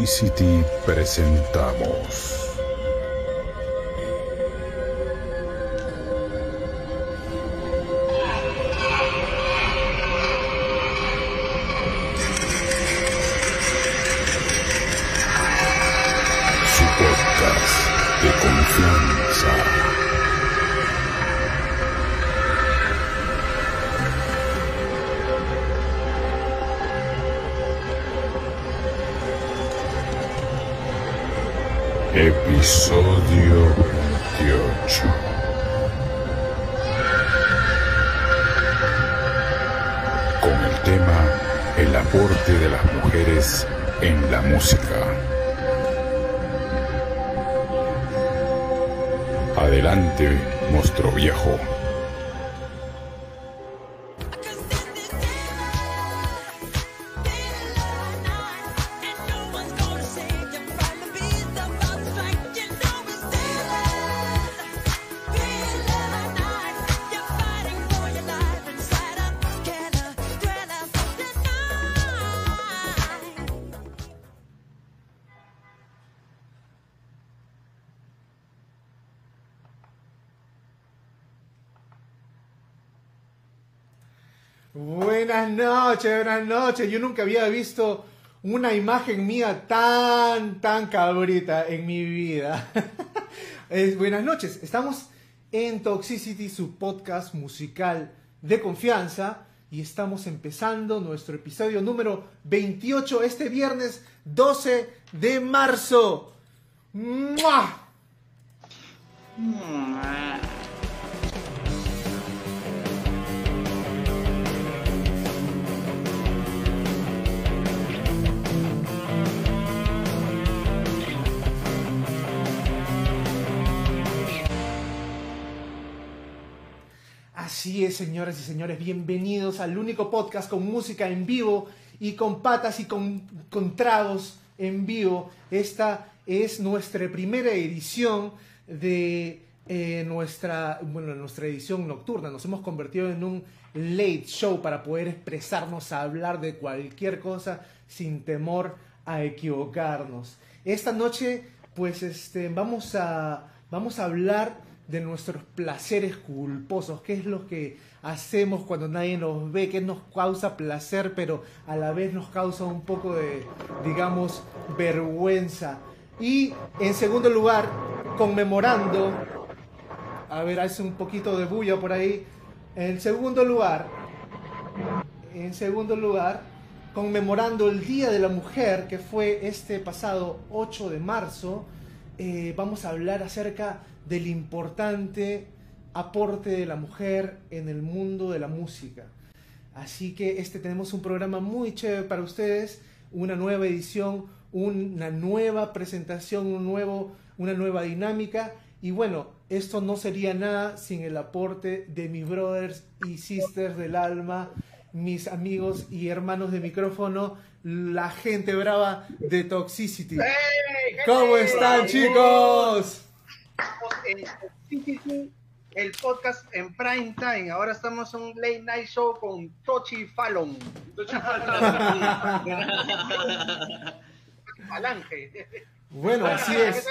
Toxicity presentamos. Buenas noches, buenas noches. Yo nunca había visto una imagen mía tan, tan cabrita en mi vida. Buenas noches. Estamos en Toxicity, su podcast musical de confianza. Y estamos empezando nuestro episodio número 28 este viernes 12 de marzo. ¡Mua! Así es, señoras y señores, bienvenidos al único podcast con música en vivo y con patas y con, con tragos en vivo. Esta es nuestra primera edición de eh, nuestra, bueno, nuestra edición nocturna. Nos hemos convertido en un late show para poder expresarnos, hablar de cualquier cosa sin temor a equivocarnos. Esta noche, pues, este, vamos a, vamos a hablar de nuestros placeres culposos, qué es lo que hacemos cuando nadie nos ve, qué nos causa placer, pero a la vez nos causa un poco de, digamos, vergüenza. Y en segundo lugar, conmemorando, a ver, hace un poquito de bulla por ahí, en segundo lugar, en segundo lugar, conmemorando el Día de la Mujer, que fue este pasado 8 de marzo, eh, vamos a hablar acerca del importante aporte de la mujer en el mundo de la música. Así que este tenemos un programa muy chévere para ustedes, una nueva edición, una nueva presentación, un nuevo, una nueva dinámica. Y bueno, esto no sería nada sin el aporte de mis brothers y sisters del alma, mis amigos y hermanos de micrófono, la gente brava de Toxicity. ¡Hey! ¿Cómo están chicos? Estamos en TCC, el podcast en prime time. Ahora estamos en un late night show con Tochi Fallon. Tochi Falange. Bueno, así es.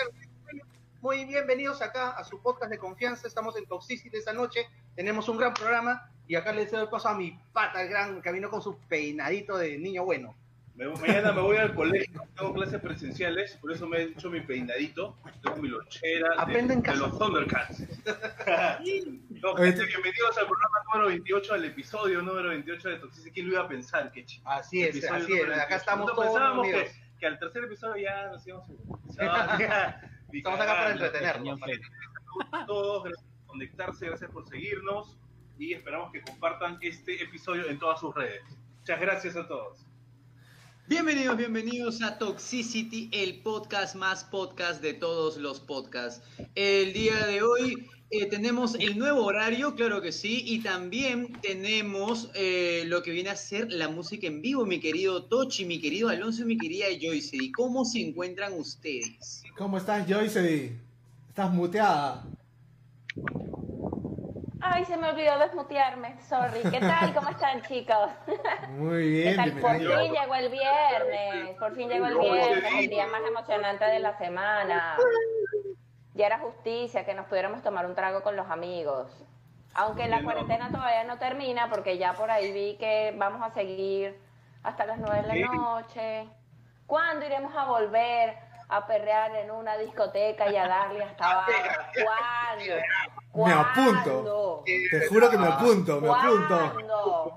Muy bienvenidos acá a su podcast de confianza. Estamos en Toxicity esta noche. Tenemos un gran programa y acá les doy paso a mi pata, el gran que vino con su peinadito de niño bueno. Me- mañana me voy al colegio, tengo clases presenciales, por eso me he hecho mi peinadito, tengo mi lonchera de, Aprende en de casa. los Thundercats. no, gente, bienvenidos al programa número 28, al episodio número 28 de Toxicity. ¿Quién lo iba a pensar? Ch- Así es, episodio así es. Acá 28. estamos Nosotros todos pensábamos que, que al tercer episodio ya nos íbamos a... Estamos acá para entretenernos. A todos, gracias por conectarse, gracias por seguirnos y esperamos que compartan este episodio en todas sus redes. Muchas gracias a todos. Bienvenidos, bienvenidos a Toxicity, el podcast más podcast de todos los podcasts. El día de hoy eh, tenemos el nuevo horario, claro que sí, y también tenemos eh, lo que viene a ser la música en vivo, mi querido Tochi, mi querido Alonso mi querida Joyce. ¿Y cómo se encuentran ustedes? ¿Cómo estás, Joyce? ¿Estás muteada? Ay, se me olvidó desmutearme, sorry. ¿Qué tal? ¿Cómo están, chicos? Muy ¿Qué bien, tal? Por fin llegó el viernes, por fin llegó el viernes, el día más emocionante de la semana. Ya era justicia que nos pudiéramos tomar un trago con los amigos. Aunque la cuarentena todavía no termina, porque ya por ahí vi que vamos a seguir hasta las nueve de la noche. ¿Cuándo iremos a volver a perrear en una discoteca y a darle hasta abajo? ¿Cuándo? Me apunto. Te juro que me apunto, me apunto.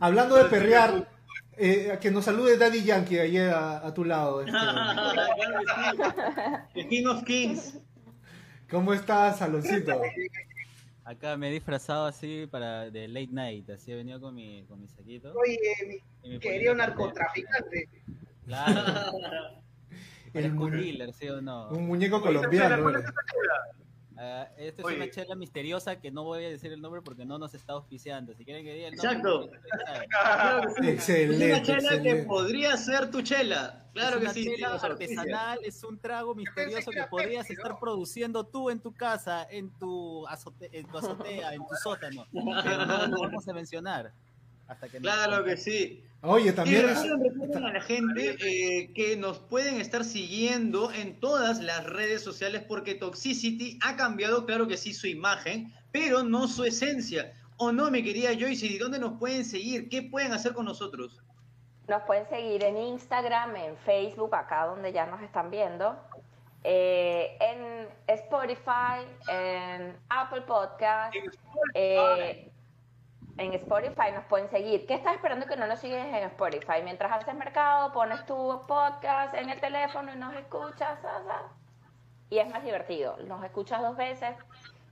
Hablando de perrear, eh, que nos salude Daddy Yankee ahí a, a tu lado. este. The King of Kings. ¿Cómo estás, Saloncito? Acá me he disfrazado así para de late night, así he venido con mi, con mi saquito. Oye, mi querido narcotraficante. Claro, El el dealer, ¿sí o no? un muñeco colombiano. Ah, esta es Oye. una chela misteriosa que no voy a decir el nombre porque no nos está auspiciando. Si quieren que diga el nombre, Exacto. que sí. Excelente, Es una chela que excelente. podría ser tu chela. Claro es que una sí. chela artesanal, es un trago misterioso que que podrías Pepsi, estar ¿no? produciendo tú en tu casa, en tu, azote- en tu azotea, en tu sótano. Pero no lo vamos a mencionar. Hasta que nos- Claro que sí. Oye, Y también es- recuerden, recuerden a la gente eh, que nos pueden estar siguiendo en todas las redes sociales porque Toxicity ha cambiado, claro que sí, su imagen, pero no su esencia. ¿O no, mi querida Joyce? ¿Y dónde nos pueden seguir? ¿Qué pueden hacer con nosotros? Nos pueden seguir en Instagram, en Facebook, acá donde ya nos están viendo, eh, en Spotify, en Apple Podcast, eh, en Spotify nos pueden seguir. ¿Qué estás esperando que no nos sigues en Spotify? Mientras haces mercado, pones tu podcast en el teléfono y nos escuchas. Y es más divertido. Nos escuchas dos veces,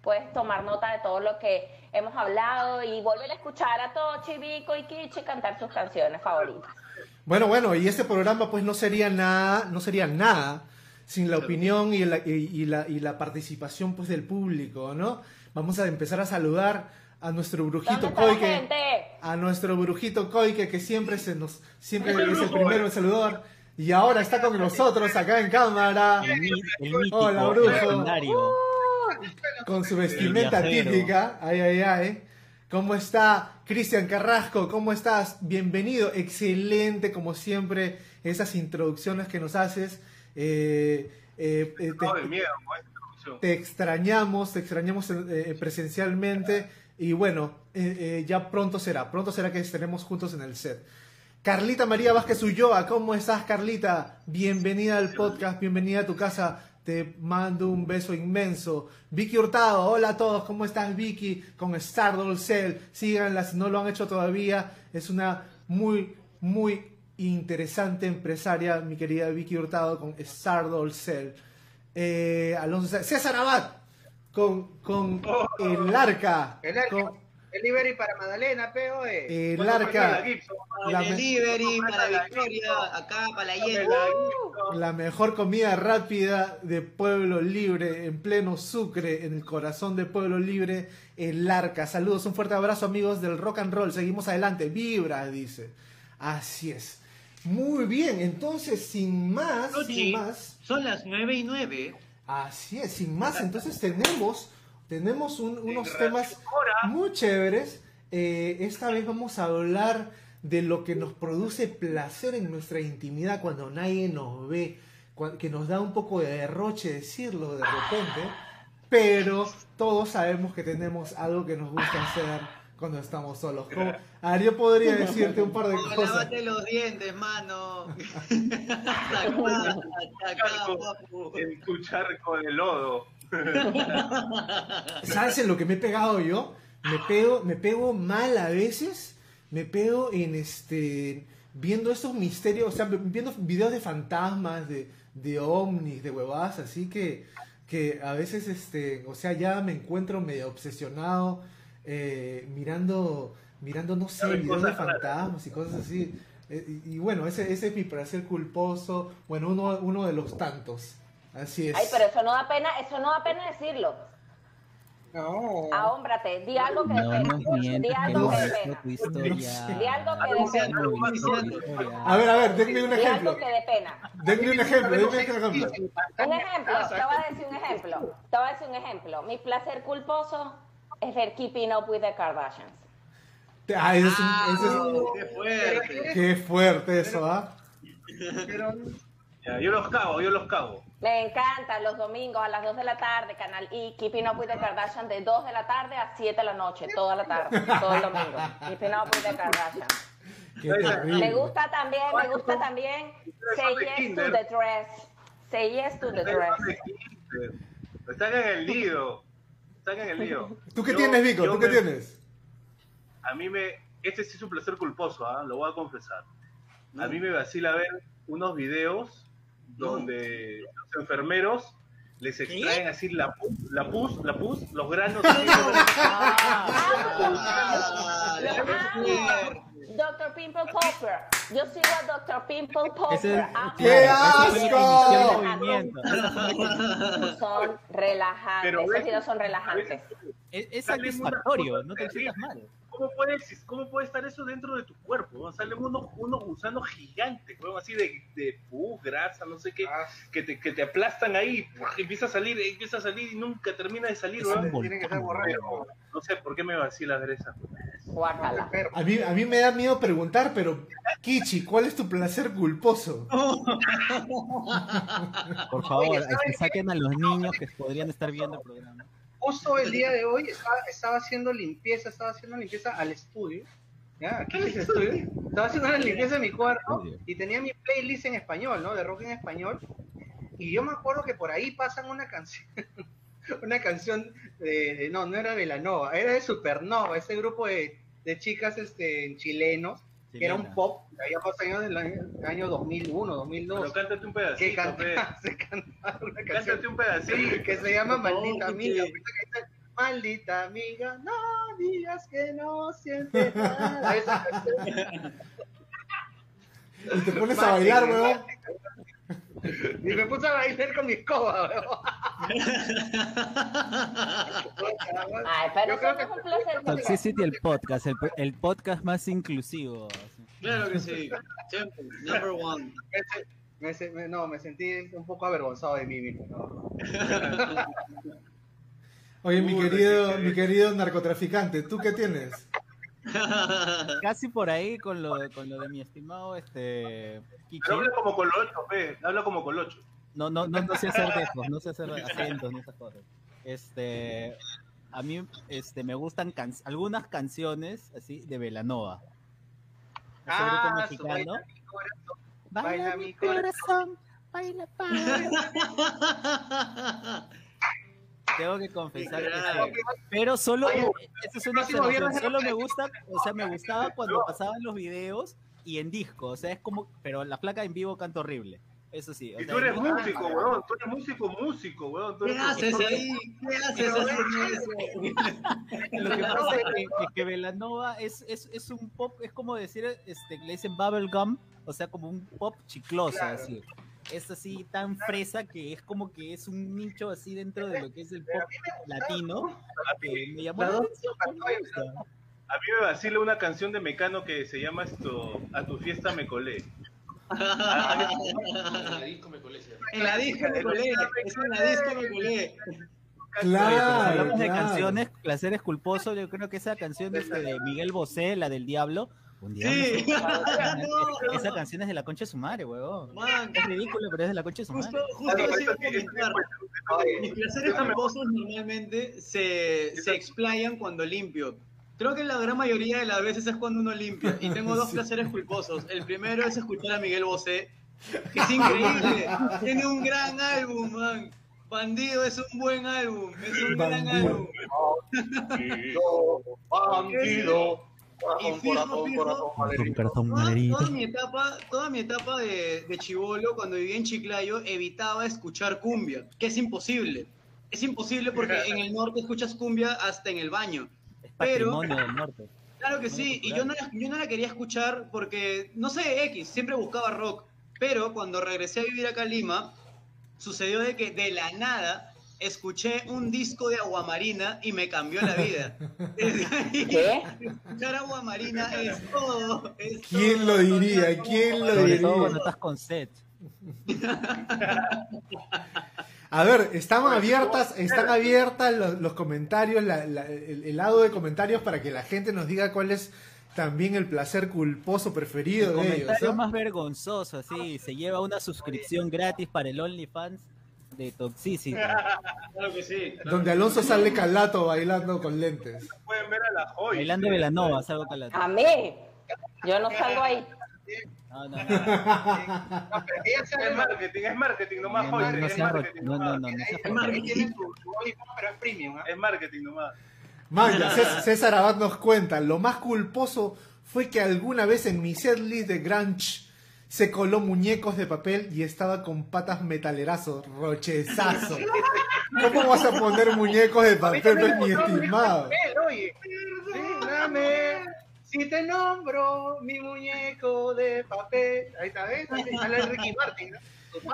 puedes tomar nota de todo lo que hemos hablado y volver a escuchar a Tochi, Vico y Kichi cantar sus canciones favoritas. Bueno, bueno, y este programa pues no sería nada, no sería nada sin la opinión y la, y, y la, y la participación pues del público, ¿no? Vamos a empezar a saludar a nuestro ¿Dónde brujito gente? a nuestro brujito Coike que siempre se nos, siempre Es el es el brujo, primero eh. en saludar y ahora está con nosotros acá en cámara El, mítico, Hola, brujo. legendario. con su vestimenta típica, ay ay ay. ¿Cómo está Cristian Carrasco? ¿Cómo estás? Bienvenido, excelente como siempre esas introducciones que nos haces. Eh, eh, eh, te- No, de miedo, con esta introducción. te extrañamos, te extrañamos eh, presencialmente y bueno, eh, eh, ya pronto será, pronto será que estaremos juntos en el set. Carlita María Vázquez Ulloa, ¿cómo estás Carlita? Bienvenida al podcast, bienvenida a tu casa, te mando un beso inmenso. Vicky Hurtado, hola a todos, ¿cómo estás Vicky? Con Stardoll Cell, síganla si no lo han hecho todavía, es una muy, muy interesante empresaria, mi querida Vicky Hurtado con Stardoll Cell. Eh, Alonso Sa- César Abad con, con el arca. El arca. con Delivery para Magdalena, peo, eh. el ¿Cuánto falta arca. la Gibson? La delivery para Victoria, acá para la Allende. La mejor comida rápida de Pueblo Libre, en pleno Sucre, en el corazón de Pueblo Libre, el Arca. Saludos, un fuerte abrazo amigos del rock and roll. Seguimos adelante, vibra, dice. Así es. Muy bien, entonces sin más, sin más, Son las 9 y 9. Así es, sin más, entonces tenemos, tenemos un- unos temas muy chéveres. Eh, esta vez vamos a hablar de lo que nos produce placer en nuestra intimidad cuando nadie nos ve, que nos da un poco de derroche decirlo de repente, pero todos sabemos que tenemos algo que nos gusta hacer cuando estamos solos. Como, a ver, yo podría decirte un par de Oh, cosas. lávate los dientes, mano. hasta acá, hasta acá, papu. en tu charco de lodo. ¿Sabes en lo que me he pegado yo? Me pego, me pego mal a veces. Me pego en este. Viendo estos misterios, o sea, viendo videos de fantasmas, de, de ovnis, de huevadas, así que, que a veces, este, o sea, ya me encuentro medio obsesionado eh, mirando, mirando, no sé, videos de fantasmas y cosas así. Eh, y, y bueno, ese, ese es mi placer culposo, bueno, uno, uno de los tantos. Así es. Ay, pero eso no da pena, eso no da pena decirlo. No. Ahómbrate, di algo que No pena. nos Di algo no que dé es pena. Di algo que dé pena. A ver, a ver, denme un Di ejemplo. algo que dé pena. Denme un ejemplo, denme un ejemplo. Un ejemplo, te voy a decir un ejemplo. Te voy a decir un ejemplo. Mi placer culposo es ver Keeping Up with the Kardashians. Ah, es Ah, qué fuerte. qué fuerte eso, ¿ah? Yo los cago, yo los cago. Le encanta los domingos a las 2 de la tarde, Canal I, Keeping Up with the Kardashians, de 2 de la tarde a 7 de la noche, toda la tarde, todo el domingo. Keeping Up with the Kardashians. Qué Me gusta también, me gusta también Say Yes to the Dress. Say Yes to the Dress. Están en el lío. Están en el lío. ¿Tú qué Yo- tienes, Vico? ¿Tú qué me- tienes? A mí me. Este sí es un placer culposo, ¿ah? lo voy a confesar. A mí me vacila ver unos videos donde los enfermeros les extraen así la pus, la pus, la pus, los granos. Dr. Pimple Popper. Yo sigo a Dr. Pimple Popper. Amo. ¡Qué Esa fue la asco! Son relajantes. Pero Esos videos son relajantes. Es, satisfactorio, no te sientas mal. ¿Cómo puede, ¿Cómo puede estar eso dentro de tu cuerpo? weón? Salen unos, unos gusanos gigantes, weón, así de, de pus, grasa, no sé qué, Ah, que te, que te aplastan ahí, ¡puf! empieza a salir, empieza a salir y nunca termina de salir, un tiene que ser borracho. No sé por qué me vacila ver esa. Guácala. A mí, a mí me da miedo preguntar, pero Kichi, ¿cuál es tu placer culposo? Por favor, Oye, ¿sabes este, qué? saquen a los niños que podrían estar viendo el programa. Justo el día de hoy estaba, estaba haciendo limpieza, estaba haciendo limpieza al estudio. ¿Ya? Aquí es el estudio. Estaba haciendo la limpieza en mi cuarto y tenía mi playlist en español, ¿no? De rock en español. Y yo me acuerdo que por ahí pasan una canción, una canción de, de- no, no era de Velanova, era de Supernova, ese grupo de, de chicas este, chilenos, que era un Chilena. pop, que había pasado en el año, el año 2001, 2002. Pero cántate un que pedacito, pe. cantaba, se cantaba una canción Cántate un pedacito. que se llama Maldita. Amiga. que Maldita amiga, no digas que no sientes nada. Esa canción. Y te pones a bailar, weón. Y me puse a bailar con mi escoba, weón. Ay, pero Yo eso creo que- es un placer. Toxicity, el podcast, el, el podcast más inclusivo. Claro que sí. Siempre. Number one. Me se- me- no, me sentí un poco avergonzado de mí mismo. ¿no? Oye, mi querido, mi querido narcotraficante, ¿tú qué tienes? Casi por ahí con lo, con lo de mi estimado este Kiki. Pero habla como colocho, pe. Habla como colocho. No, no, no, no sé hacer dejos, no sé hacer acentos ni esas cosas. Este, a mí, este, me gustan can- algunas canciones así de Velanova. Ah, mexicano. baila mi corazón. Baila baila mi mi corazón, baila para. Tengo que confesar que sí. Pero solo, Oye, esa es una solo me gusta, o sea, me gustaba cuando pasaban los videos y en disco, o sea, es como, pero la placa en vivo canta horrible. Eso sí. o Y sea, tú eres músico, weón. Tú eres músico, músico, weón. Tú ¿Qué haces ahí? ¿Qué haces eso? Lo que pasa es que, que Velanova es, es, es un pop, es como decir, este, le dicen bubblegum, o sea, como un pop chicloso, Claro. así. Es así tan fresa que es como que es un nicho así dentro de lo que es el pop latino, A que mí, me llamó la atención, a mí me vacila una canción de Mecano que se llama esto A tu fiesta me colé. En la disco me colé. En la disco me colé. Es en la disco me colé. Oye, Claro, hablamos de canciones, placeres culposos, yo creo que esa canción de, de Miguel Bosé, la del diablo, un día Sí. esa canción es de la concha de su madre, huevón. Man, Es ridículo, pero es de la concha de su justo, madre. justo eso iba a comentar. Mis placeres culposos normalmente se, se explayan cuando limpio. Creo que la gran mayoría de las veces es cuando uno limpia. Y tengo dos Sí. placeres culposos. El primero es escuchar a Miguel Bosé, que es increíble. Tiene un gran álbum, man. Bandido es un buen álbum. Es un gran Bandido. Y fijo, fijo, Toda, toda mi etapa, toda mi etapa de, de chivolo, cuando vivía en Chiclayo, evitaba escuchar cumbia, que es imposible. Es imposible porque en el norte escuchas cumbia hasta en el baño. Es Pero- patrimonio del norte. Claro que sí, y yo no, la, yo no la quería escuchar porque, no sé, X, siempre buscaba rock. Pero cuando regresé a vivir acá a Lima, sucedió de que de la nada escuché un disco de Aguamarina y me cambió la vida. Desde ahí, ¿Qué? Escuchar Aguamarina es todo. es ¿Quién todo, lo diría? todo. ¿Quién lo Sobre todo diría? cuando estás con set. A ver, están abiertas, están abiertas los, los comentarios, la- la- el, el lado de comentarios para que la gente nos diga cuál es también el placer culposo preferido El de ellos. comentario ¿no? más vergonzoso, así, se lleva una suscripción gratis para el OnlyFans de Toxicity. Claro que sí. Donde Alonso sale calato bailando con lentes. Pueden ver a la joya. Bailando Velanova, salgo calato. A mí. Yo no salgo ahí. No, no, no. No, Es marketing, es marketing nomás, No, joya. no, no Es marketing no, no, nomás. no, Es OnlyFans, pero es premium, ¿ah? Es marketing nomás. Maya, Cés- César Abad nos cuenta, lo más culposo fue que alguna vez en mi setlist de Grunge se coló muñecos de papel y estaba con patas metalerazo, rochezazo. ¿Cómo vas a poner muñecos de papel, pues, mi estimado? Oye, dame, si te nombro mi muñeco de papel. Ahí está, ¿ves? Sale Ricky Martin.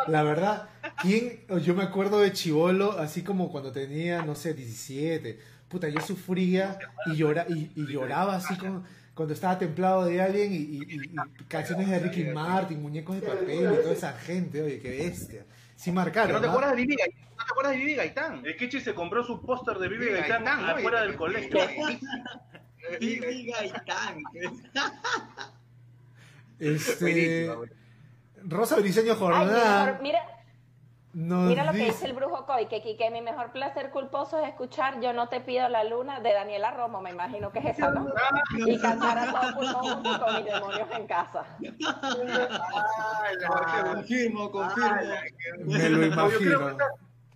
La verdad, ¿quién? Yo me acuerdo de Chivolo, así como cuando tenía, no sé, 17. Puta, yo sufría y, llora, y, y lloraba así como cuando estaba templado de alguien y, y- y- y canciones de Ricky Martin, muñecos de papel y toda esa gente, oye, qué bestia. Sí marcaron, ¿No te acuerdas de Vivi Gaitán? ¿No te acuerdas de Vivi Gaitán? El Kichi se compró su póster de Vivi Vivi Gaitán afuera del colegio. Vivi Gaitán. Este. Rosa Briseño Ay, Jordán mejor- mira, nos mira lo que dice- el brujo Coy, que, que, que mi mejor placer culposo es escuchar Yo no te pido la luna de Daniela Romo, me imagino que es esa, ¿no? Y cantar a todo pulmón junto con mis demonios en casa. Ay, Confirmo, confirmo. me lo No, yo, creo que imagino.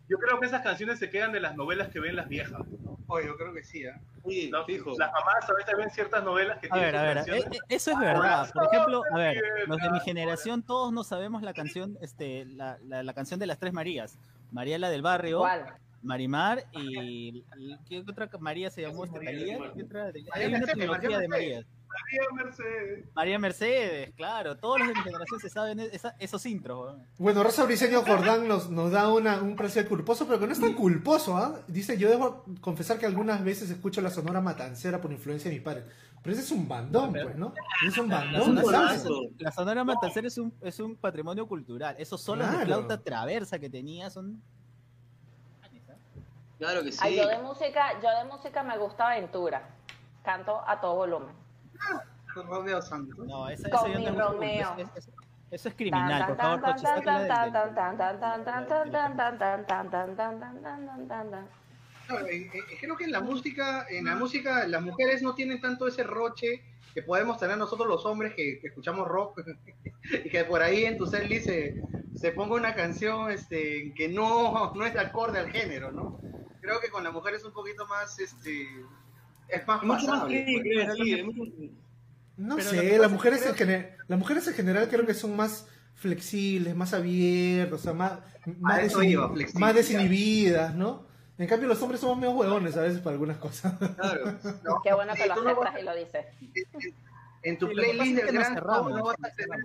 Yo creo que esas canciones se quedan de las novelas que ven las viejas. Oye, yo creo que sí, ¿ah? Sí, ¿no? fijo. Las mamás a veces ven ciertas novelas que A tienen ver, a ver, eh, eh, eso es verdad. Por ejemplo, a ver, los de mi generación todos no sabemos la canción, este, la, la, la canción de las tres Marías. María la del barrio, ¿Cuál? Marimar y, y ¿qué otra María se llamó esta Talía? ¿Qué otra? Hay María una Mercedes, trilogía María de Mercedes. Marías. María Mercedes. María Mercedes, claro, todos los de mi generación se saben esa- esos intros. Bueno, Rosa Briseño Jordán nos, nos da una, un placer culposo, pero que no es tan culposo, ¿ah? Dice, yo debo confesar que algunas veces escucho la sonora matancera por influencia de mi padre. Pero ese es un bandón, pues, ¿no? Es un bandón, la sonora, salsa. la sonora matancera es un, es un patrimonio cultural. Esos solos de flauta traversa que tenía son... Claro que sí. Ay, yo de música, yo de música me gusta Aventura. Canto a todo volumen. Con Romeo Santos. No, esa, Con mi Romeo. es- es- Eso es criminal, por favor, eh, eh, creo que en la música, en la música, las mujeres no tienen tanto ese roche que podemos tener nosotros los hombres que, que escuchamos rock y que por ahí en tu setlist se, se ponga una canción este, que no, no es de acorde al género, ¿no? Creo que con la mujer es un poquito más, este, es más Mucho más pasable, sí, pues. creo, sí, es mucho- No Pero sé, las mujeres, en gener- las mujeres en general creo que son más flexibles, más abiertas, o sea, más, más, iba, más desinhibidas, ¿no? En cambio, los hombres somos medio huevones a veces para algunas cosas. Claro. ¿no? Qué bueno que Sí, lo tú no vas- aceptas y lo dices. en tu Sí, playlist es que del gran cerramos, no vas a tener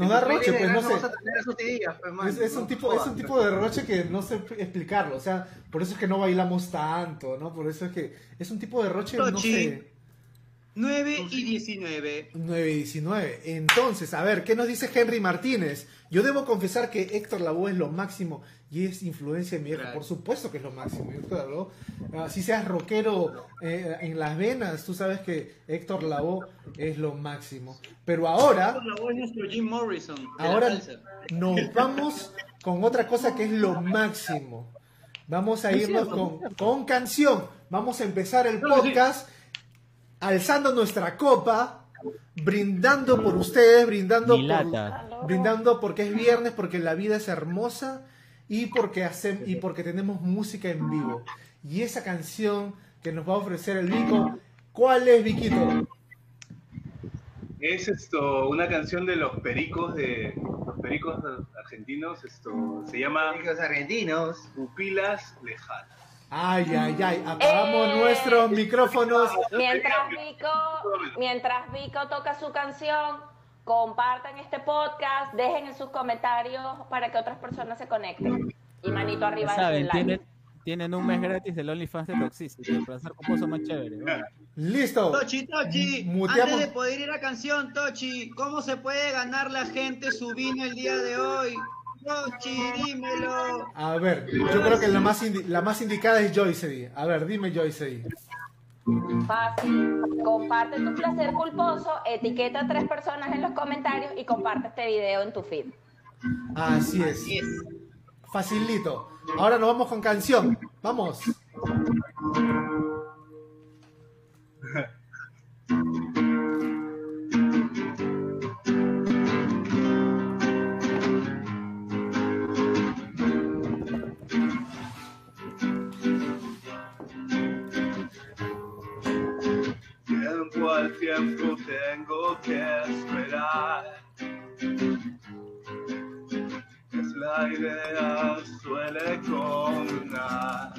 Nos da roche, pues, no sé. días, pues, man, Es, es un no tipo, es un tipo de roche que no sé explicarlo, o sea, por eso es que no bailamos tanto, ¿no? Por eso es que es un tipo de roche, no sé, 9 y 19. 9 y 19. Entonces, a ver, ¿qué nos dice Henry Martínez? Yo debo confesar que Héctor Lavoe es lo máximo y es influencia de mi Claro. por supuesto que es lo máximo. Héctor Lavoe, ah, si seas rockero eh, en las venas, tú sabes que Héctor Lavoe es lo máximo. Pero ahora... La voz es nuestro Jim Morrison. Ahora nos vamos con otra cosa que es lo máximo. Vamos a irnos con, con canción. Vamos a empezar el podcast alzando nuestra copa, brindando por ustedes, brindando por, lata. brindando porque es viernes, porque la vida es hermosa y porque hacen, y porque tenemos música en vivo. Y esa canción que nos va a ofrecer el Vico, ¿cuál es Viquito? Es esto, una canción de los pericos de los pericos argentinos, esto se llama Amigos argentinos. Pupilas Lejanas. Ay, ay, ay, apagamos Eh. nuestros micrófonos. Mientras Vico, mientras Vico toca su canción, compartan este podcast, dejen en sus comentarios para que otras personas se conecten. Y manito arriba saben, el like. tienen, tienen un mes gratis del OnlyFans de Toxicity, el placer composo más chévere. Listo. Tochi, Tochi, Muteamos. antes de poder ir a canción, Tochi, ¿cómo se puede ganar la gente su vino el día de hoy? Dímelo. A ver, yo creo que la más, indi- la más indicada es Joyce D. A ver, dime Joyce D. Fácil. Comparte tu placer culposo, etiqueta a tres personas en los comentarios y comparte este video en tu feed. Así es. Así es. Facilito. Ahora nos vamos con canción. Vamos. Tiempo tengo que esperar. Es la idea, suele condenar.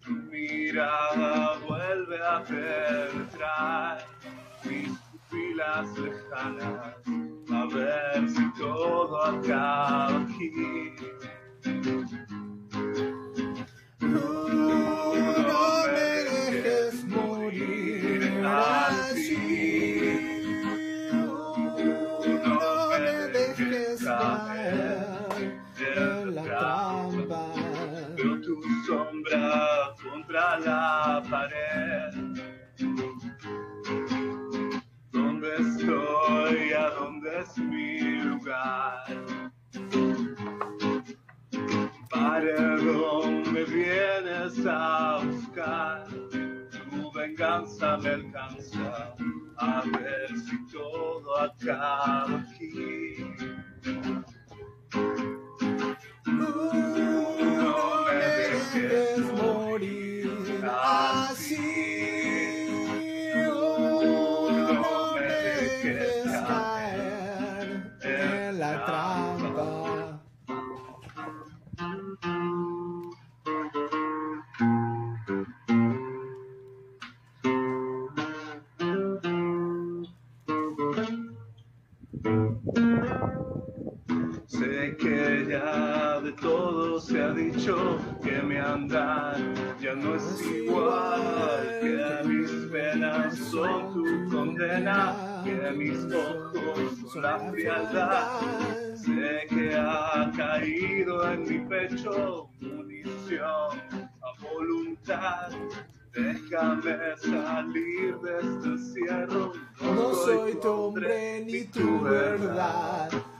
Tu mirada vuelve a penetrar mis pupilas lejanas. A ver si todo acaba aquí. Pared. ¿Dónde estoy? ¿A dónde es mi lugar? ¿Para dónde vienes a buscar? Tu venganza me alcanza. A ver si todo acaba aquí. No Sé que ha caído en mi pecho munición a voluntad. Déjame salir de este encierro. No soy tu hombre ni tu verdad. No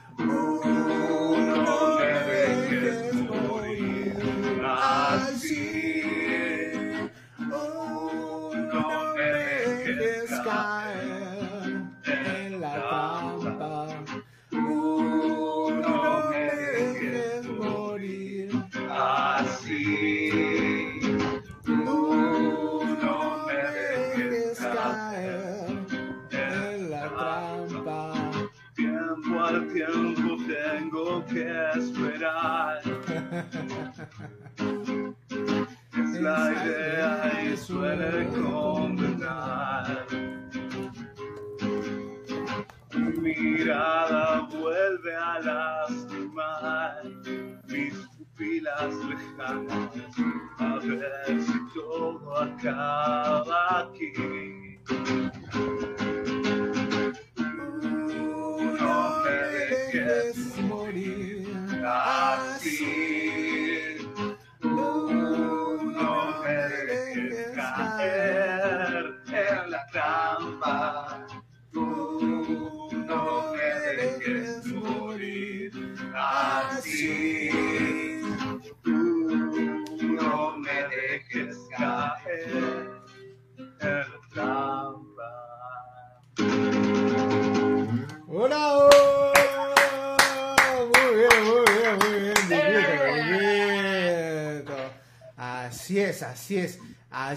todo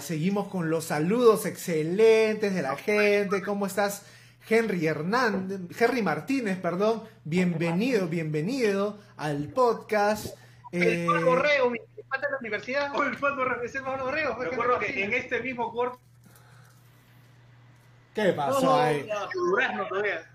seguimos con los saludos excelentes de la gente. ¿Cómo estás? Henry Hernández, Henry Martínez, perdón. Bienvenido, bienvenido al podcast. El Eh, Pablo Borrego, mi pata de la universidad. Oh, el Borrego, es el Pablo Borrego. Me acuerdo que en este mismo corte ¿Qué pasó ahí? Durazno todavía.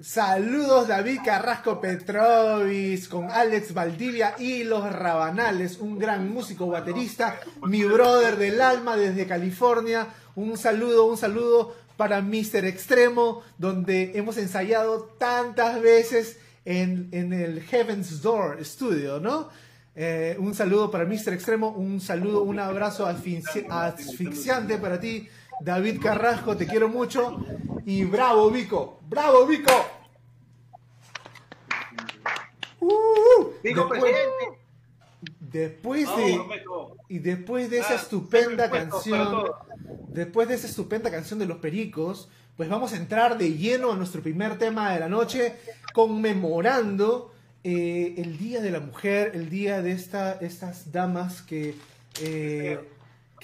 Saludos David Carrasco Petrovis con Alex Valdivia y los Rabanales, un gran músico baterista, mi brother del alma desde California. Un saludo, un saludo para Mr. Extremo, donde hemos ensayado tantas veces en, en el Heaven's Door Studio, ¿no? Eh, un saludo para Mr. Extremo, un saludo, un abrazo asfixi- asfixiante para ti, David Carrasco, te quiero mucho. Y bravo, Vico, bravo, Vico. Uh, después, presidente. después Vamos, de, y después de esa Ah, estupenda canción, después de esa estupenda canción de los Pericos, pues vamos a entrar de lleno a nuestro primer tema de la noche, conmemorando eh, el Día de la Mujer, el día de esta, estas damas que, eh,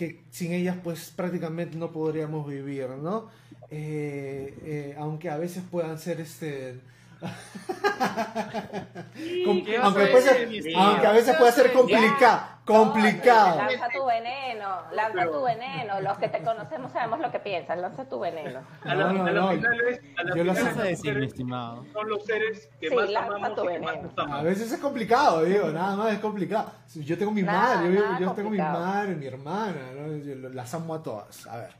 que sin ellas pues prácticamente no podríamos vivir, ¿no? Eh, eh, aunque a veces puedan ser este... Com- ¿Qué vas a aunque, puede ser- aunque a veces puede ser complicado, complicado. Lanza tu veneno, lanza tu veneno. Los que te conocemos sabemos lo que piensas. Lanza tu veneno. A la, No, no, a la no. final es, a la Yo lo sé ¿Qué vas a las decir, mi estimado? son los seres que Sí, más lanza amamos tu y que más veneno. aman. A veces es complicado, digo, nada más es complicado. Yo tengo mi Nada, madre, yo, yo tengo mi madre, mi hermana, ¿no? Yo las amo a todas. A ver.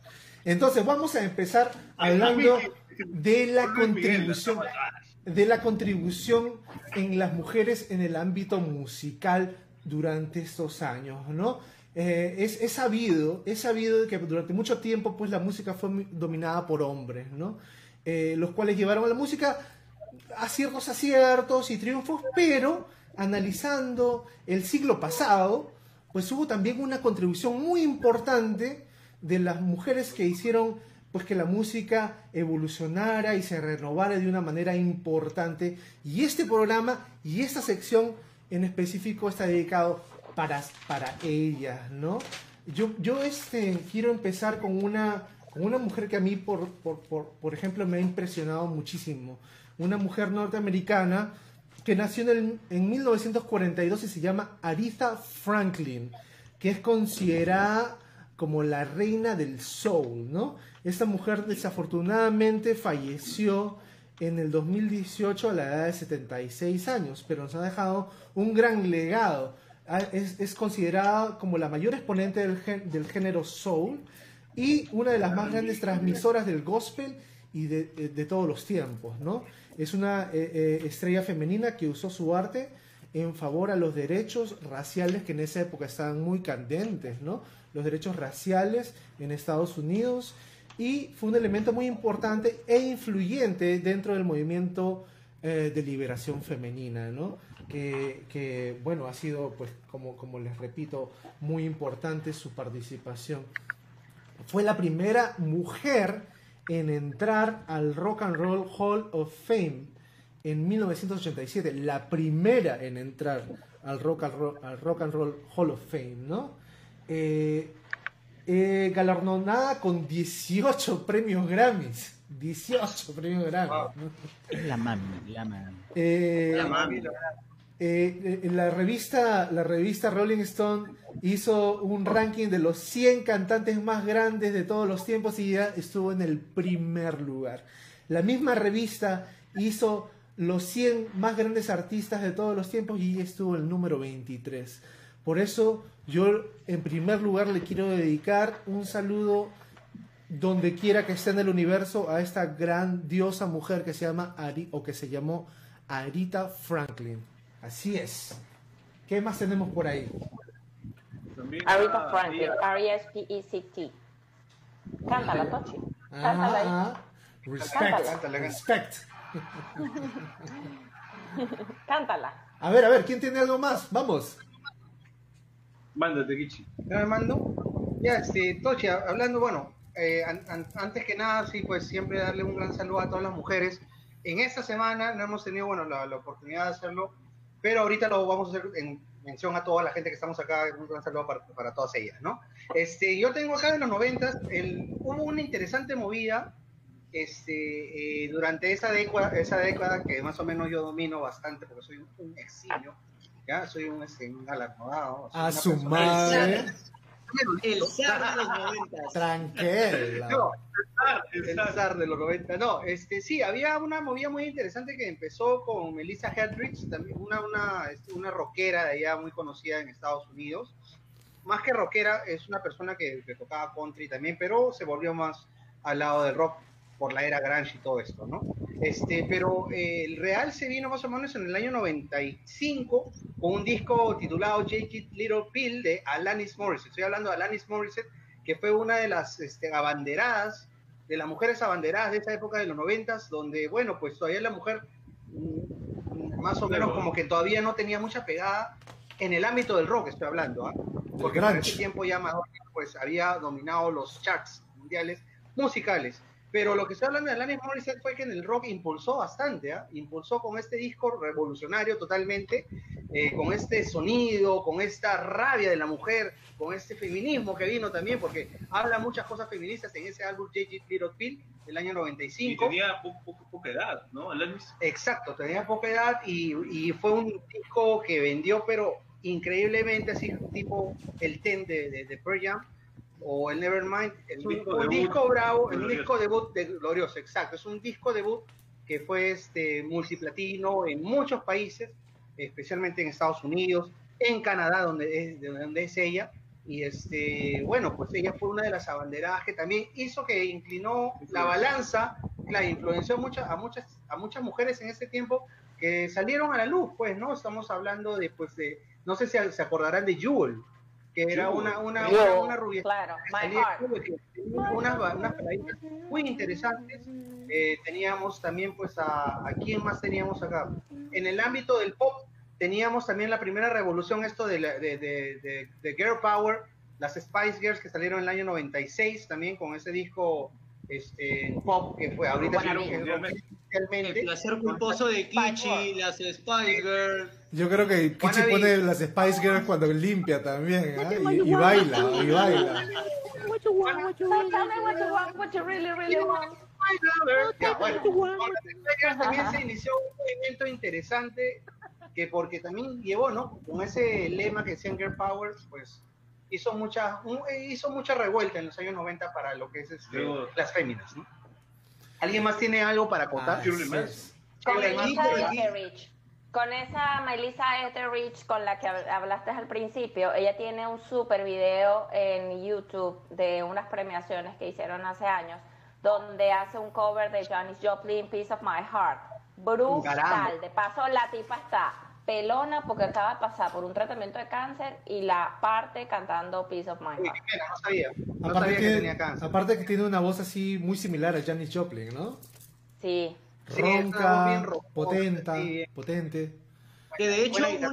Entonces, vamos a empezar hablando de la contribución. De la contribución en las mujeres en el ámbito musical durante estos años, ¿no? Eh, es, es sabido, es sabido que durante mucho tiempo pues la música fue mi- dominada por hombres, ¿no? Eh, los cuales llevaron a la música a ciertos aciertos y triunfos, pero analizando el siglo pasado, pues hubo también una contribución muy importante de las mujeres que hicieron pues que la música evolucionara y se renovara de una manera importante y este programa y esta sección en específico está dedicado para, para ellas, ¿no? Yo, yo este, quiero empezar con una, con una mujer que a mí, por, por, por, por ejemplo, me ha impresionado muchísimo. Una mujer norteamericana que nació en, el- en 1942 y se llama Aretha Franklin, que es considerada como la reina del soul, ¿no? Esta mujer desafortunadamente falleció en el 2018 a la edad de 76 años, pero nos ha dejado un gran legado. Ah, Es, considerada como la mayor exponente del, género soul y una de las más grandes transmisoras del gospel y de, de todos los tiempos, ¿no? Es una eh, eh, estrella femenina que usó su arte en favor a los derechos raciales que en esa época estaban muy candentes, ¿no? Los derechos raciales en Estados Unidos y fue un elemento muy importante e influyente dentro del movimiento eh, de liberación femenina, ¿no? Que, bueno, ha sido, pues, como, les repito, muy importante su participación. Fue la primera mujer en entrar al Rock and Roll Hall of Fame en 1987, la primera en entrar al Rock and Roll, al rock and Roll Hall of Fame, ¿no? Eh, eh, galardonada con 18 premios Grammys. 18 premios Grammys. ¿no? Es la mami, la mami. Eh, La mami. eh, eh, la revista la revista Rolling Stone hizo un ranking de los 100 cantantes más grandes de todos los tiempos y ella estuvo en el primer lugar. La misma revista hizo los 100 más grandes artistas de todos los tiempos y ella estuvo en el número 23. Por eso yo en primer lugar le quiero dedicar un saludo donde quiera que esté en el universo a esta gran diosa mujer que se llama Ari o que se llamó Arita Franklin. Así es. ¿Qué más tenemos por ahí? También, Aretha ah, Franklin, ella- R-E-S-P-E-C-T. Cántala, Tochi. Cántala ahí. Ah, respect. Cántala, respect. Cántala. A ver, a ver, ¿quién tiene algo más? Vamos. Mándate, Kichi. ¿Ya me mando? Ya, este, Tochi, hablando, bueno, eh, an- an- antes que nada, sí, pues siempre darle un gran saludo a todas las mujeres. En esta semana no hemos tenido, bueno, la, la oportunidad de hacerlo, pero ahorita lo vamos a hacer en mención a toda la gente que estamos acá, un gran saludo para, para todas ellas, ¿no? Este, yo tengo acá de los noventas, hubo una interesante movida este, eh, durante esa década, esa década que más o menos yo domino bastante porque soy un, un eximio, ya soy un, este, un galardonado. soy A su persona- madre. El zar de los noventas. Tranquila. No, El el zar. zar de los 90. No, este, sí, había una movida muy interesante que empezó con Melissa Hedricks, también una, una, este, una rockera de allá muy conocida en Estados Unidos. Más que rockera, es una persona que, que tocaba country también, pero se volvió más, al lado del rock por la era grunge y todo esto, ¿no? Este, pero eh, el real se vino más o menos en el año 95 con un disco titulado J.K. Little Pill de Alanis Morissette. Estoy hablando de Alanis Morissette, que fue una de las este, abanderadas, de las mujeres abanderadas de esa época de los noventas, donde, bueno, pues todavía la mujer mm, más o menos como que todavía no tenía mucha pegada en el ámbito del rock, estoy hablando, ¿ah? porque por ese tiempo ya Madonna pues había dominado los charts mundiales musicales. Pero lo que estoy hablando de Alanis Morissette fue que en el rock impulsó bastante, ¿ah? impulsó con este disco revolucionario totalmente, eh, con este sonido, con esta rabia de la mujer, con este feminismo que vino también, porque habla muchas cosas feministas en ese álbum J.J. Little Pill del año 95. Y tenía poca edad, ¿no? Alanis. Exacto, tenía poca edad y, y, fue un disco que vendió, pero increíblemente, así tipo el Ten de, de, de Pearl Jam o el Nevermind, es un, disco, un disco bravo, un disco debut de Glorioso, exacto, es un disco debut que fue este multiplatino en muchos países, especialmente en Estados Unidos, en Canadá, donde es, donde es ella, y este, bueno, pues ella fue una de las abanderadas que también hizo que inclinó la balanza, la influenció mucho, a muchas, a muchas mujeres en ese tiempo que salieron a la luz, pues, ¿no? Estamos hablando de, pues, de, no sé si se acordarán de Jewel, que era una, una, una, una, rubia. Claro, unas, unas muy interesantes. Eh, teníamos también, pues, a, a quién más teníamos acá. En el ámbito del pop, teníamos también la primera revolución, esto de, la, de, de, de, Girl Power, las Spice Girls que salieron en el año 96, también con ese disco este, pop que fue ahorita El placer culposo de Kichi, las Spice Girls. Yo creo que Kichi pone las Spice Girls cuando limpia también, ¿eh? y, y, baila, y baila. también se inició un movimiento interesante que porque también llevó, ¿no? Con ese lema que decía Girl Power, pues hizo mucha, hizo mucha revuelta en los años 90 para lo que es este, las féminas, ¿no? ¿Alguien más tiene algo para acotar? Ah, con Melissa Etheridge. Con esa Melissa Etheridge con la que hablaste al principio, ella tiene un super video en YouTube de unas premiaciones que hicieron hace años, donde hace un cover de Janis Joplin, Piece of My Heart. Brutal. De paso, la tipa está pelona porque acaba de pasar por un tratamiento de cáncer y la parte cantando Piece of Heart. no sabía. No aparte sabía que, que tenía cáncer. Aparte que tiene una voz así muy similar a Janis Joplin, ¿no? Sí. Ronca, potenta, potente. Que de hecho una,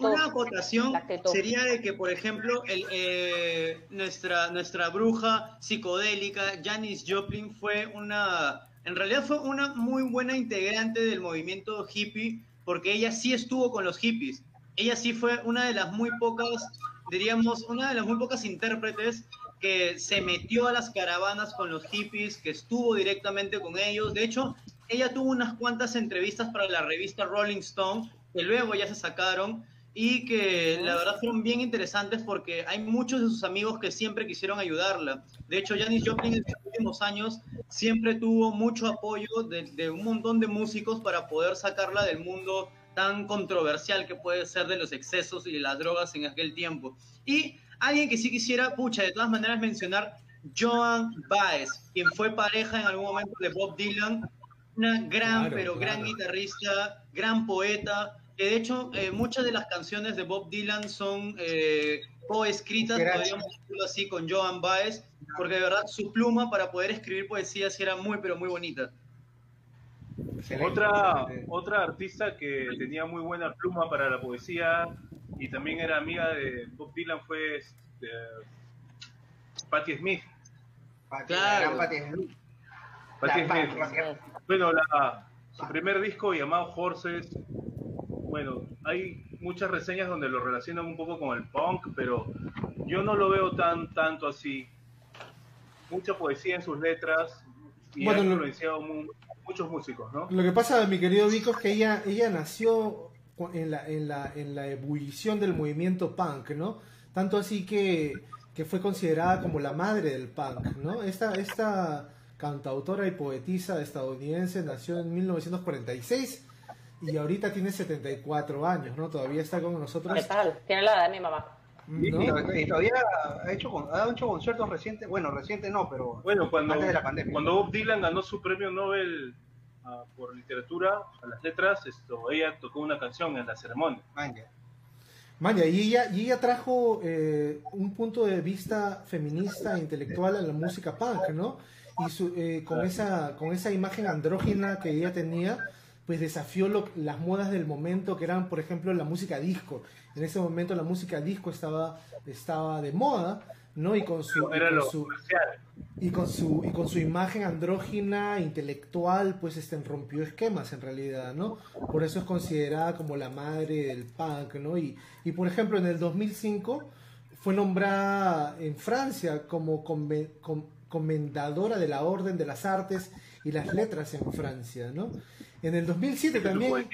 una, acotación sería de que, por ejemplo, el, eh, nuestra, nuestra bruja psicodélica, Janis Joplin, fue una, en realidad fue una muy buena integrante del movimiento hippie, porque ella sí estuvo con los hippies. Ella sí fue una de las muy pocas, diríamos, una de las muy pocas intérpretes que se metió a las caravanas con los hippies, que estuvo directamente con ellos. De hecho, ella tuvo unas cuantas entrevistas para la revista Rolling Stone, que luego ya se sacaron y que la verdad fueron bien interesantes porque hay muchos de sus amigos que siempre quisieron ayudarla. De hecho, Janis Joplin en los últimos años siempre tuvo mucho apoyo de, de, un montón de músicos para poder sacarla del mundo tan controversial que puede ser de los excesos y de las drogas en aquel tiempo. Y alguien que sí quisiera, pucha, de todas maneras mencionar, Joan Baez, quien fue pareja en algún momento de Bob Dylan, una gran, claro, pero claro. gran guitarrista, gran poeta, que de hecho eh, muchas de las canciones de Bob Dylan son eh, coescritas, podríamos decirlo así, con Joan Baez, porque de verdad su pluma para poder escribir poesía sí era muy, pero muy bonita. Otra, otra artista que tenía muy buena pluma para la poesía y también era amiga de Bob Dylan fue este, Patti Smith. Claro. Patti Smith. Patti Smith. Bueno, la, su primer disco llamado Horses, bueno, hay muchas reseñas donde lo relacionan un poco con el punk, pero yo no lo veo tan tanto así. Mucha poesía en sus letras y bueno, ha influenciado lo, muchos músicos, ¿no? Lo que pasa, mi querido Vico, es que ella, ella nació en la, en, la, en la ebullición del movimiento punk, ¿no? Tanto así que, que fue considerada como la madre del punk, ¿no? Esta, esta cantautora y poetisa estadounidense nació en 1946 y ahorita tiene 74 años, ¿no? Todavía está con nosotros. ¿Qué tal? Tiene la edad de mi mamá. Y, ¿no? y todavía ha hecho, ha hecho conciertos recientes, bueno, reciente no, pero Bueno, cuando, antes de la pandemia. cuando Bob Dylan ganó su premio Nobel ah, por literatura, a las letras, esto, ella tocó una canción en la ceremonia. Manja. Maya, y ella, y ella trajo eh, un punto de vista feminista e intelectual a la música punk, ¿no? Y su, eh, con, esa, con esa imagen andrógina que ella tenía, pues desafió lo- las modas del momento, que eran, por ejemplo, la música disco. En ese momento la música disco estaba, estaba de moda, ¿no? Y con su, y con su, y con su y con su imagen andrógina intelectual pues este rompió esquemas en realidad no por eso es considerada como la madre del punk no y, y por ejemplo en el 2005 fue nombrada en Francia como com- comendadora de la orden de las artes y las letras en Francia no en el 2007 Su también es-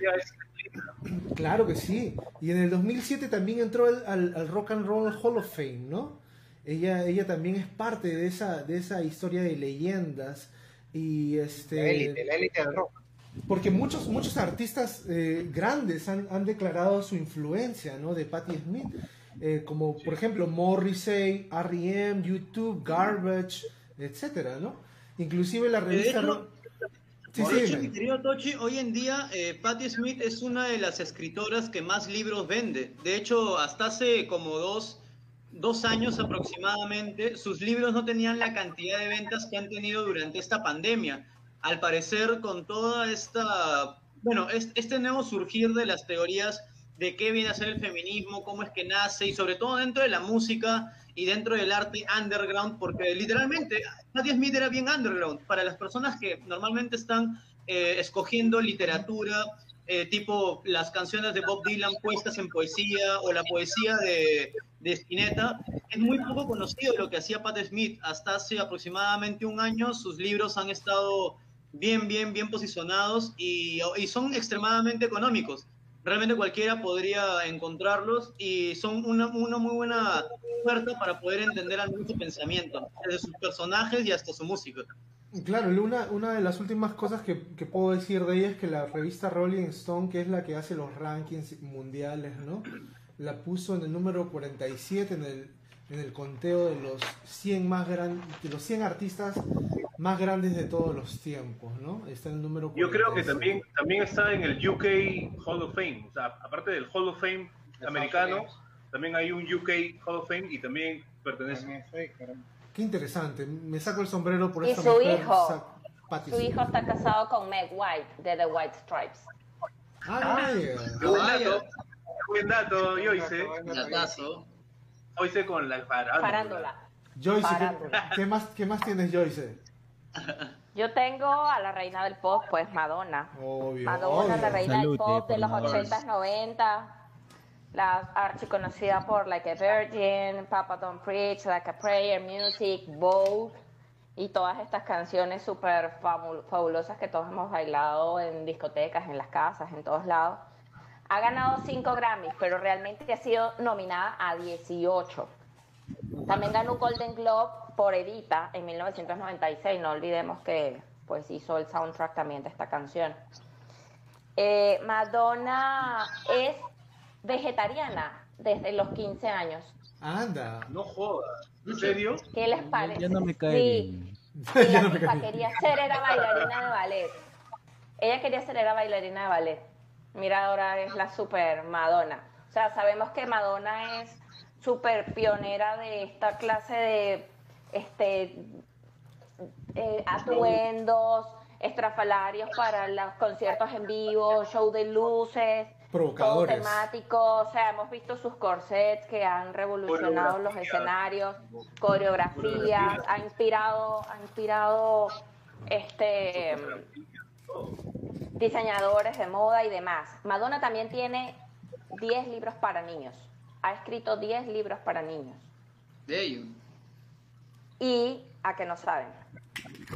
Claro que sí. Y en el 2007 también entró al, al- al Rock and Roll Hall of Fame, ¿no? Ella, ella también es parte de esa, de esa historia de leyendas. Y La este. élite, la élite del rock. Porque muchos, muchos artistas eh, grandes han, han declarado su influencia, ¿no? De Patti Smith. Eh, como por ejemplo Morrissey, R.E.M., YouTube, Garbage, etcétera, ¿no? Inclusive la revista. hecho, Sí, De sí, hecho, mi querido Tochi, hoy en día eh, Patti Smith es una de las escritoras que más libros vende. De hecho, hasta hace como dos, dos años aproximadamente, sus libros no tenían la cantidad de ventas que han tenido durante esta pandemia. Al parecer, con toda esta, bueno, es- este nuevo surgir de las teorías de qué viene a ser el feminismo, cómo es que nace y sobre todo dentro de la música y dentro del arte underground, porque literalmente Patti Smith era bien underground. Para las personas que normalmente están eh, escogiendo literatura, eh, tipo las canciones de Bob Dylan puestas en poesía o la poesía de, de Spinetta, es muy poco conocido lo que hacía Patti Smith. Hasta hace aproximadamente un año sus libros han estado bien, bien, bien posicionados y, y son extremadamente económicos. Realmente cualquiera podría encontrarlos y son una, una muy buena puerta para poder entender al su pensamiento, desde sus personajes y hasta su música. Claro, una, una de las últimas cosas que, que puedo decir de ella es que la revista Rolling Stone, que es la que hace los rankings mundiales, ¿no? La puso en el número 47 en el, en el conteo de los 100 más gran, de los 100 artistas más grandes de todos los tiempos, ¿no? Está en el número Yo creo que 47. también, también está en el UK Hall of Fame. O sea, aparte del Hall of Fame americano, también hay un UK Hall of Fame y también pertenece. Qué interesante. Me saco el sombrero por Y esta su mujer, hijo. Su hijo está casado con Meg White de The White Stripes. Ah, vaya. Qué buen dato, qué buen dato, Joyce. Datazo. Joyce con la farándula. Farándula. Joyce, ¿qué, Farándula. qué más, ¿qué más tienes, Joyce? Yo tengo a la reina del pop, pues Madonna. Obvio. Madonna, la obvio. reina Salute del pop por de los Madonna. 80s, 90 la archiconocida por Like a Virgin, Papa Don't Preach, Like a Prayer, Music, Bold y todas estas canciones súper fabulosas que todos hemos bailado en discotecas, en las casas, en todos lados. Ha ganado 5 Grammys, pero realmente ha sido nominada a 18. También ganó un Golden Globe por Edita en 1996. No olvidemos que pues hizo el soundtrack también de esta canción. Eh, Madonna es vegetariana desde los 15 años. Anda. No jodas. ¿En serio? ¿Qué les parece? Ya no me cae Sí, bien. la no quería ser era bailarina de ballet. Ella quería ser era bailarina de ballet. Mira, ahora es la super Madonna. O sea, sabemos que Madonna es súper pionera de esta clase de este eh, atuendos estrafalarios para los conciertos en vivo, show de luces, todo Provocadores. temático, o sea, hemos visto sus corsets que han revolucionado los escenarios, coreografías, ha inspirado, ha inspirado este diseñadores de moda y demás. Madonna también tiene 10 libros para niños. Ha escrito 10 libros para niños. De ello. Y a que no saben.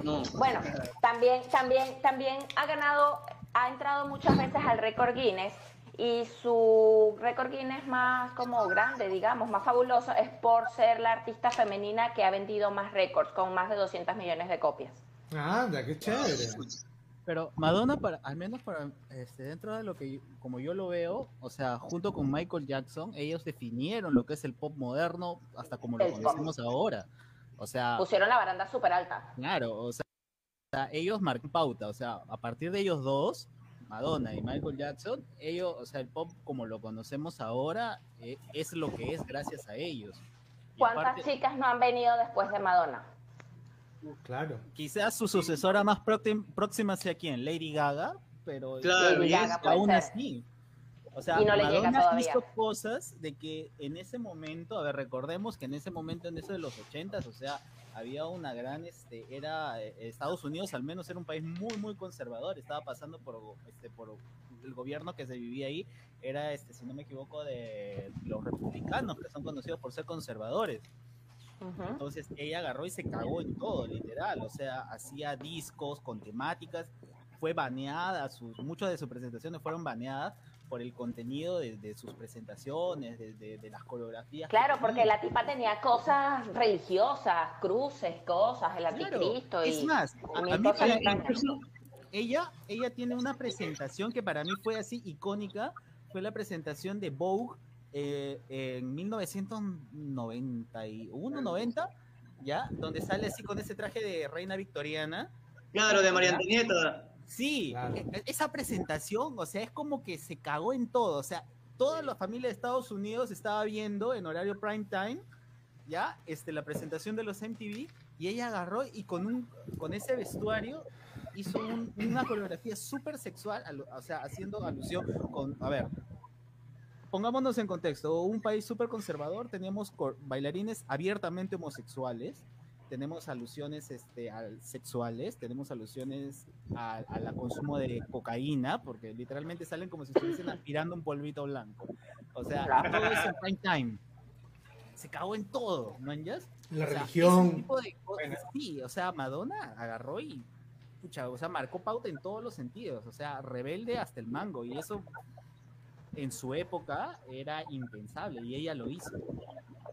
No. Bueno, también, también, también ha ganado, ha entrado muchas veces al récord Guinness y su récord Guinness más como grande, digamos, más fabuloso, es por ser la artista femenina que ha vendido más récords, con más de 200 millones de copias. Anda, qué chévere. Pero Madonna, para, al menos para este, dentro de lo que como yo lo veo, o sea, junto con Michael Jackson, ellos definieron lo que es el pop moderno hasta como lo El pop. conocemos ahora. O sea, Pusieron la baranda súper alta. claro, o sea, o sea, ellos marcan pauta, o sea, a partir de ellos dos, Madonna y Michael Jackson, ellos, o sea, el pop como lo conocemos ahora eh, es lo que es gracias a ellos. Y ¿Cuántas aparte, chicas no han venido después de Madonna? Claro. Quizás su sucesora más próxim- próxima sea quién, Lady Gaga, pero Claro, Lady Gaga aún ser. así. O sea, Y no Madonna hizo cosas de que en ese momento, a ver, recordemos que en ese momento, en eso de los ochentas, o sea, había una gran, este, era, eh, Estados Unidos al menos era un país muy, muy conservador, estaba pasando por, este, por el gobierno que se vivía ahí, era, este, si no me equivoco, de los republicanos, que son conocidos por ser conservadores. Entonces ella agarró y se cagó en todo, literal. O sea, hacía discos con temáticas, fue baneada, sus, muchas de sus presentaciones fueron baneadas por el contenido de, de sus presentaciones, de, de- de las coreografías. Claro, porque la tipa tenía cosas religiosas, cruces, cosas, el Claro, anticristo y, Es más, y a, a mí extrañas. incluso- ella, ella tiene una presentación que para mí fue así icónica, fue la presentación de Vogue eh, en 1991, 90, ¿ya? Donde sale así con ese traje de reina victoriana. Claro, de María Antonieta. Sí, Claro. e- e- esa presentación, o sea, es como que se cagó en todo, o sea, toda la familia de Estados Unidos estaba viendo en horario prime time, ya, este, la presentación de los MTV, y ella agarró y con un, con ese vestuario hizo un- una coreografía súper sexual, o sea, haciendo alusión con, a ver, pongámonos en contexto, un país súper conservador, teníamos bailarines abiertamente homosexuales, tenemos alusiones este, al- sexuales, tenemos alusiones al al consumo de cocaína, porque literalmente salen como si estuviesen aspirando un polvito blanco. O sea, todo eso en prime time. Se cagó en todo, ¿no? ¿Entiendes? La O sea, religión. ese tipo de cosas, sí, o sea, Madonna agarró y, pucha, o sea, marcó pauta en todos los sentidos, o sea, rebelde hasta el mango, y eso en su época era impensable, y ella lo hizo.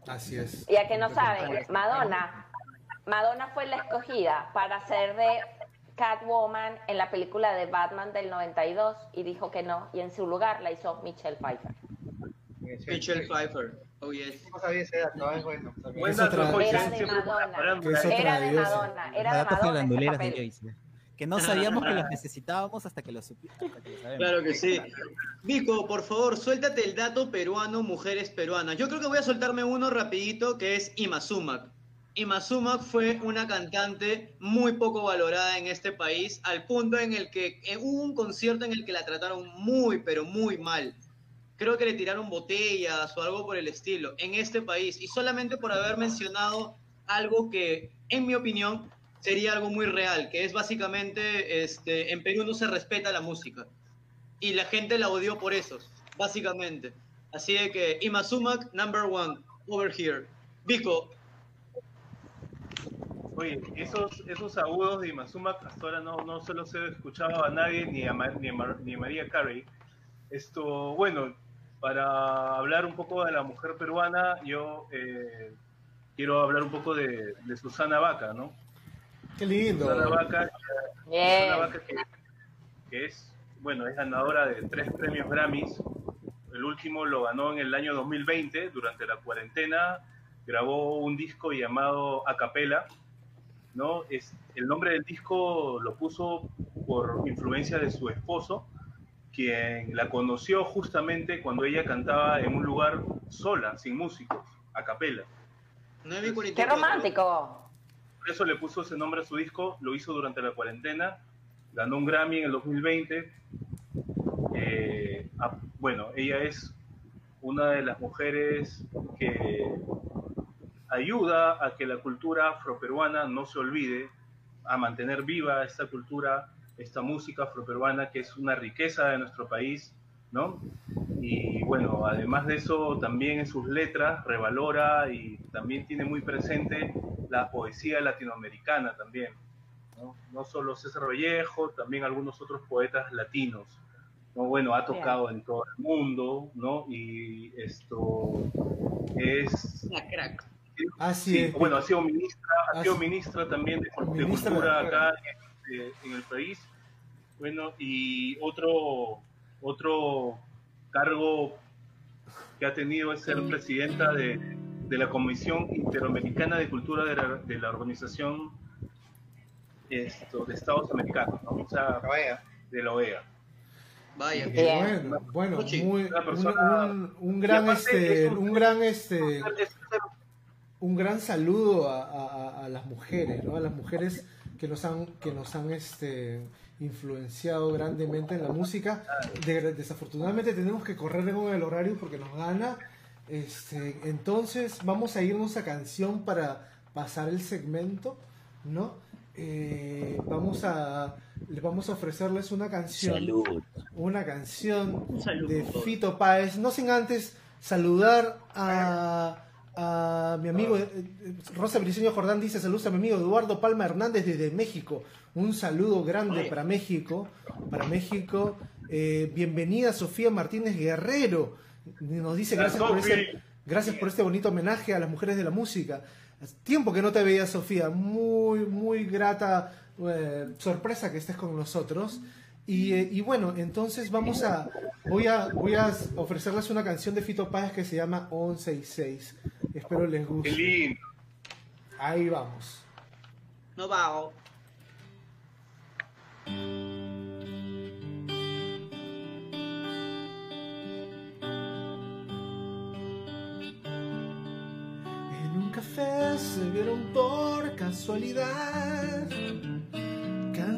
Así es. Y a que no saben, Madonna, Madonna fue la escogida para ser de Catwoman en la película de Batman del 92 y dijo que no, y en su lugar la hizo Michelle Pfeiffer. Michelle Pfeiffer. Oh, yes. No sabía ese dato, es bueno. Era de Madonna. Era de. Madonna, era de Madonna faranduleros de papel. Que no sabíamos que los necesitábamos hasta que los supimos. Claro que sí. Vico, por favor, suéltate el dato peruano, mujeres peruanas. Yo creo que voy a soltarme uno rapidito, que es Ima Sumac. Ima Sumac fue una cantante muy poco valorada en este país, al punto en el que eh, hubo un concierto en el que la trataron muy, pero muy mal. Creo que le tiraron botellas o algo por el estilo en este país. Y solamente por haber mencionado algo que, en mi opinión, sería algo muy real, que es básicamente, este, en Perú no se respeta la música y la gente la odió por eso, básicamente. Así de que Ima Sumac, number one, over here. Vico, Oye, esos, esos agudos de Imazuma hasta ahora no, no se los escuchado a nadie, ni a, ni a, ni a María Carey. Esto, bueno, para hablar un poco de la mujer peruana, yo eh, quiero hablar un poco de, de Susana Vaca, ¿no? Qué lindo. Vaca, Vaca que, que es, bueno, es ganadora de tres premios Grammys. El último lo ganó en el año 2020, durante la cuarentena. Grabó un disco llamado Acapela, ¿no? Es, el nombre del disco lo puso por influencia de su esposo, quien la conoció justamente cuando ella cantaba en un lugar sola, sin músicos, a capela. 9 y ¡Qué 44. romántico! Por eso le puso ese nombre a su disco, lo hizo durante la cuarentena, ganó un Grammy en el 2020. Eh, ah, bueno, ella es una de las mujeres que ayuda a que la cultura afroperuana no se olvide, a mantener viva esta cultura, esta música afroperuana que es una riqueza de nuestro país, ¿no? Y bueno, además de eso, también en sus letras revalora y también tiene muy presente la poesía latinoamericana también, ¿no? No solo César Vallejo, también algunos otros poetas latinos, ¿no? Bueno, ha tocado en todo el mundo, ¿no? Y esto es Una crack. Así Sí, es. bueno, ha sido ministra, ha Así- sido ministra también de, de Cultura acá en, en el país. Bueno, y otro, otro cargo que ha tenido es ser presidenta de, de la Comisión Interamericana de Cultura de la, de la Organización esto, de Estados Americanos, ¿no? o sea, de la OEA. Vaya. Bien. Bueno, muy, una un, persona- un- un gran este, es un- un gran este, un gran saludo a, a- a las mujeres, ¿no? A las mujeres que nos han, que nos han este, influenciado grandemente en la música. De- desafortunadamente tenemos que correr con el horario porque nos gana. Este, entonces vamos a irnos a canción para pasar el segmento, ¿no? Eh, vamos a le vamos a ofrecerles una canción Salud. una canción Un saludo de. Fito Páez, no sin antes saludar a, a mi amigo eh, eh, Rosa Briceño Jordán dice saludos a mi amigo Eduardo Palma Hernández desde México, un saludo grande para México, para México, Eh, bienvenida Sofía Martínez Guerrero, nos dice gracias por este gracias por este bonito homenaje a las mujeres de la música. Hace Tiempo que no te veía, Sofía. Muy, muy grata eh, sorpresa que estés con nosotros. Y, eh, y bueno, entonces vamos a voy, a. voy a ofrecerles una canción de Fito Páez que se llama 11 y 6. Espero les Qué guste. lindo. Ahí vamos. No vago. En un café se vieron por casualidad,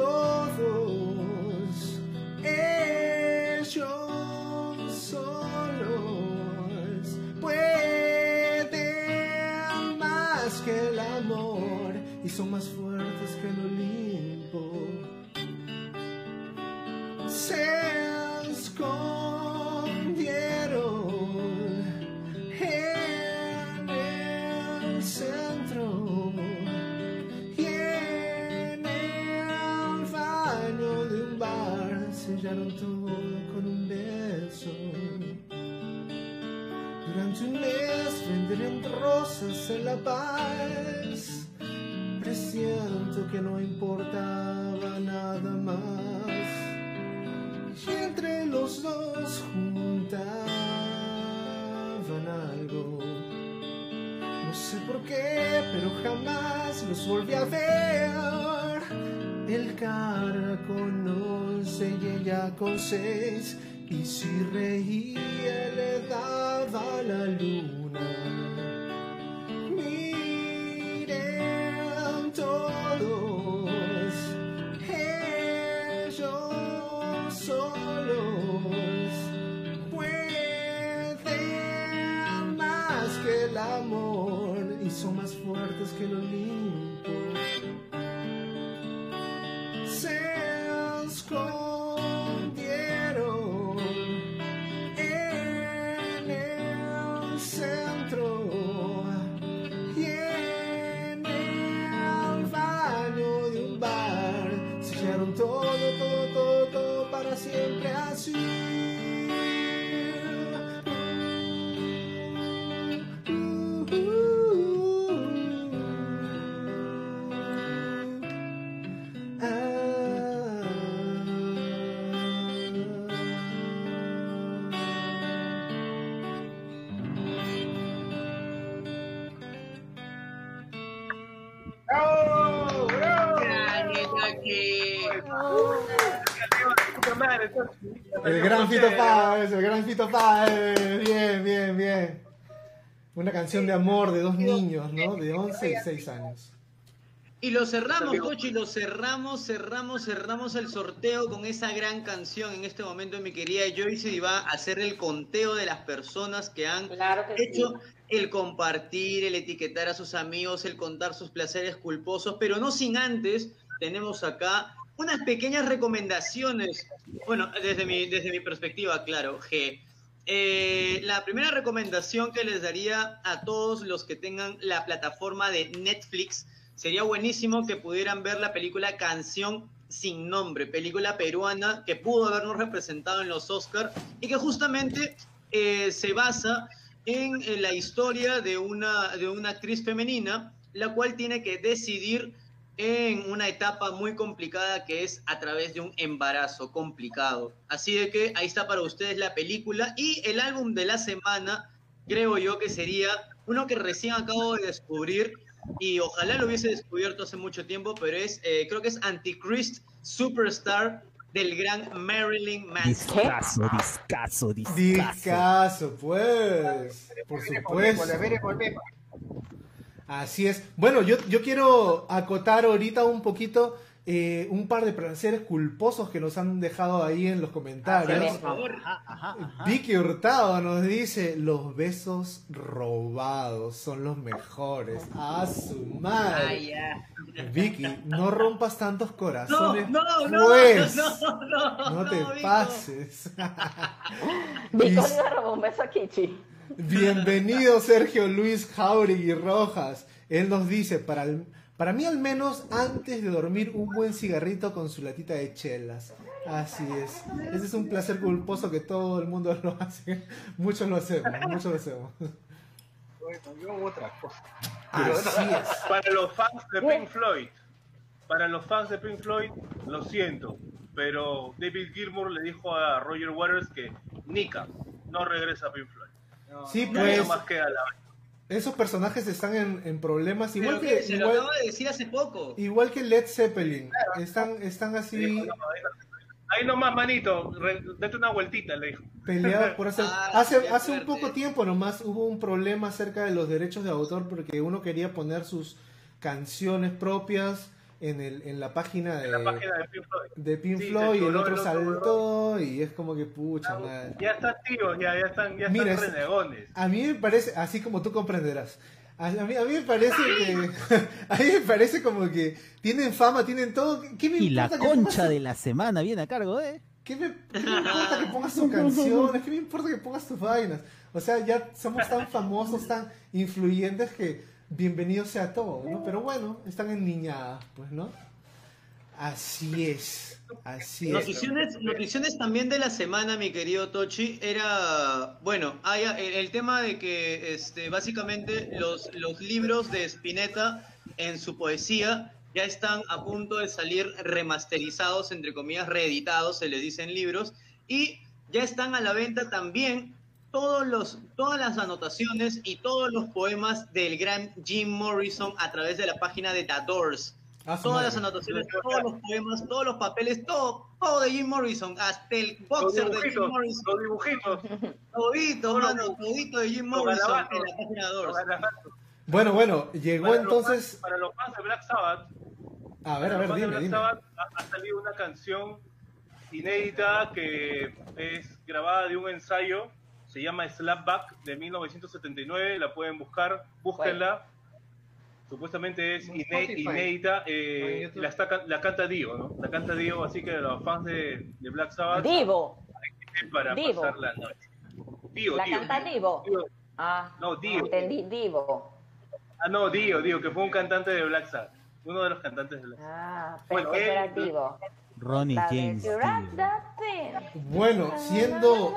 todos ellos solos pueden más que el amor y son más fuertes que el Olimpo. Se con un beso. Durante un mes venderán rosas en la paz. Presiento que no importaba nada más. Y entre los dos juntaban algo. No sé por qué, pero jamás los volví a ver. El cara con once y con. Y si reía le daba la luna. Canción de amor de dos niños, ¿no? De 11 y 6 años. Y lo cerramos, Tochi, lo cerramos, cerramos, cerramos el sorteo con esa gran canción. En este momento, mi querida Joyce va a hacer el conteo de las personas que han Claro que hecho sí. el compartir, el etiquetar a sus amigos, el contar sus placeres culposos, pero no sin antes, tenemos acá unas pequeñas recomendaciones. Bueno, desde mi, desde mi perspectiva, claro, G. Eh, la primera recomendación que les daría a todos los que tengan la plataforma de Netflix sería buenísimo que pudieran ver la película Canción sin nombre, película peruana que pudo habernos representado en los Oscars y que justamente eh, se basa en, en, la historia de una, de una actriz femenina, la cual tiene que decidir en una etapa muy complicada que es a través de un embarazo complicado. Así de que ahí está para ustedes la película y el álbum de la semana, creo yo que sería uno que recién acabo de descubrir y ojalá lo hubiese descubierto hace mucho tiempo, pero es, eh, creo que es Antichrist Superstar del gran Marilyn Manson. Discaso, discaso, discaso. Discaso, pues. Por supuesto. Así es. Bueno, yo, yo quiero acotar ahorita un poquito eh, un par de placeres culposos que nos han dejado ahí en los comentarios. Por favor. Vicky Hurtado nos dice, los besos robados son los mejores. A su madre. Vicky, no rompas tantos corazones. No, no, no, pues. no, no, No te Vico. pases. Vico Y- le robó un beso a Kichi. Bienvenido Sergio Luis Jauregui Rojas. Él nos dice, para, el- para mí al menos antes de dormir un buen cigarrito con su latita de chelas. Así es. Ese es un placer culposo que todo el mundo lo hace. Muchos lo hacemos, muchos lo hacemos. Bueno, yo otra cosa. Así es. Para los fans de Pink Floyd, para los fans de Pink Floyd, lo siento, pero David Gilmour le dijo a Roger Waters que Nika no regresa a Pink Floyd. No, Sí, No pues más que a la esos personajes están en, en problemas igual que que se lo igual, acabo de decir hace poco. igual que Led Zeppelin. Están, están así Ahí nomás, manito, re- date una vueltita, le dijo. peleados por hacer. Ah, hace hace un poco tiempo nomás hubo un problema acerca de los derechos de autor porque uno quería poner sus canciones propias en, el, en la página de, En la página de Pink Floyd. de Pink Sí, se Floyd y el otro el otro, saltó y es como que pucha madre. Ya están tíos, ya, ya están, ya Mira, están es- renegones. A mí me parece, así como tú comprenderás, a mí, a mí me parece que, a mí me parece como que tienen fama, tienen todo. ¿Qué me Y la importa concha de la semana viene a cargo de... ¿Qué me, qué me importa que pongas tus canciones? ¿Qué me importa que pongas tus vainas? O sea, ya somos tan famosos, tan influyentes que bienvenido sea todo, ¿no? Pero bueno, están enniñadas, pues, ¿no? Así es, así es. Noticiones, noticiones también de la semana, mi querido Tochi, era, bueno, hay, el, el tema de que este, básicamente los, los libros de Spinetta en su poesía ya están a punto de salir remasterizados, entre comillas, reeditados, se les dicen libros, y ya están a la venta también todos los, todas las anotaciones y todos los poemas del gran Jim Morrison a través de la página de The Doors. Ah, Todas madre. las anotaciones, todos los poemas, todos los papeles, todo, todo de Jim Morrison, hasta el boxer de Jim Morrison, los dibujitos. todito, mano, todito de Jim Morrison en la página de Doors. Bueno, bueno, llegó Para los entonces. fans- para los fans de Black Sabbath, A ver, a ver, dime, Black dime. Sabbath ha, ha salido una canción inédita que es grabada de un ensayo, se llama Slapback de 1979, la pueden buscar, búsquenla. Supuestamente es iné- inédita, eh, la, está la canta Dio, ¿no? La canta Dio, así que los fans de, de Black Sabbath Divo. para Divo. pasar la noche. Dio, La Dio, canta. Divo. Dio. Ah, No, Dio. entendí, Divo. Ah, no, Dio, Dio, que fue un cantante de Black Sabbath. Uno de los cantantes de Black Sabbath. Ah, Bueno, era él- Divo. Ronnie La James. Bueno, siendo,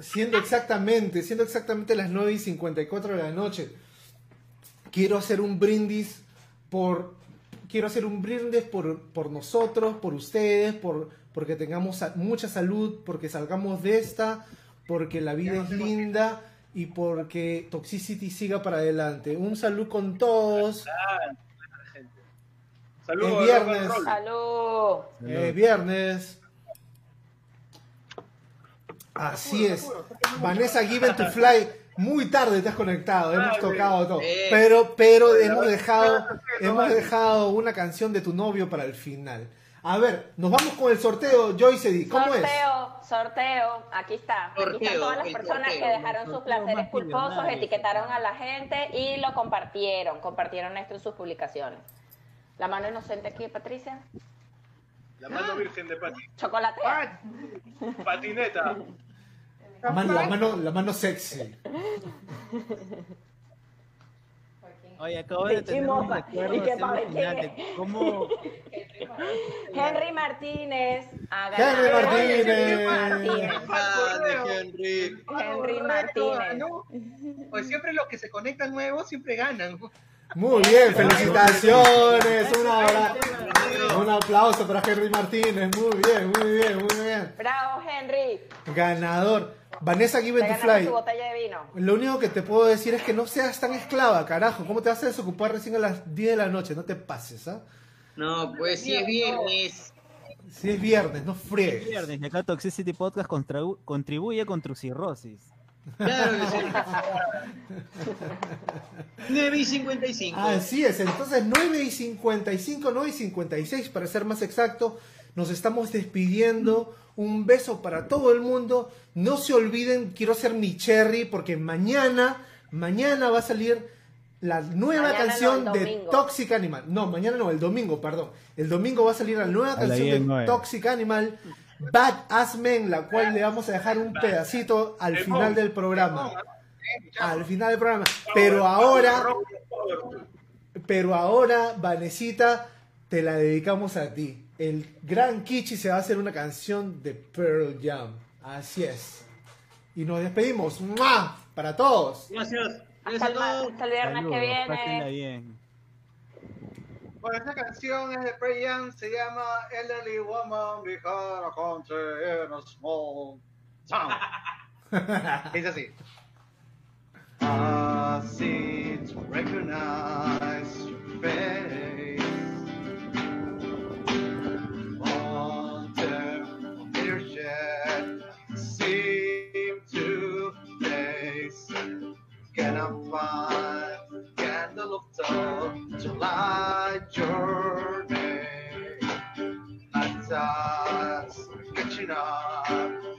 siendo exactamente, siendo exactamente las 9 y 54 de la noche, quiero hacer un brindis por, quiero hacer un brindis por, por nosotros, por ustedes, por, porque tengamos mucha salud, porque salgamos de esta, porque la vida es linda y porque Toxicity siga para adelante. Un salud con todos. Saludos, Es viernes. Salud. Es viernes. Así es. Vanessa Given to Fly. Muy tarde te has conectado, hemos tocado todo. Eh. Pero, pero hemos dejado, hemos dejado una canción de tu novio para el final. A ver, nos vamos con el sorteo, Joyce. ¿Cómo es? sorteo, sorteo. Aquí está. Aquí Sorteo, están todas las personas sorteo. que dejaron sus placeres culposos, etiquetaron a la gente y lo compartieron. Compartieron esto en sus publicaciones. La mano inocente aquí, Patricia. La mano virgen de Pati. Chocolate. Patineta. La, mano, la mano sexy. Oye, acabo de tener. ¿Cómo, Henry Martínez. ha Henry ganado. Martínez. Martínez. Henry. Henry Martínez. ¿no? Pues siempre los que se conectan nuevos siempre ganan. Muy bien, felicitaciones. Un, abra- un aplauso para Henry Martínez. Muy bien, muy bien, muy bien. Bravo, Henry. Ganador. Vanessa to ganaste Fly. botella de vino. Lo único que te puedo decir es que no seas tan esclava, carajo. ¿Cómo te vas a desocupar recién a las 10 de la noche? No te pases, ¿ah? No, pues si es viernes. Si es viernes, no friegues. viernes? Y acá Toxicity Podcast contribuye con tu cirrosis. Claro que sí. 9 y 55. Así es, entonces 9 y 55, 9 y 56 para ser más exacto, nos estamos despidiendo. Un beso para todo el mundo. No se olviden, quiero ser mi cherry porque mañana, mañana va a salir la nueva Mañana canción de. Toxic Animal. No, mañana no, el domingo, perdón. El domingo va a salir la nueva A canción 10, de. Toxic Animal, Bad Ass Men, la cual le vamos a dejar un pedacito al final del programa. Al final del programa. Pero ahora, pero ahora, Vanesita, te la dedicamos a ti. El gran Kichi se va a hacer una canción de Pearl Jam. Así es. Y nos despedimos. ¡Mua! Para todos. Gracias. Hasta el, viernes Saludos, que viene. Bueno, esta canción es de Prey Young, se llama Elderly Woman Behind a Country in a Small Town. es así. I see to recognize your face. Wonder of your shed seem to face. Cannot find to of town till I journey. My task catching up.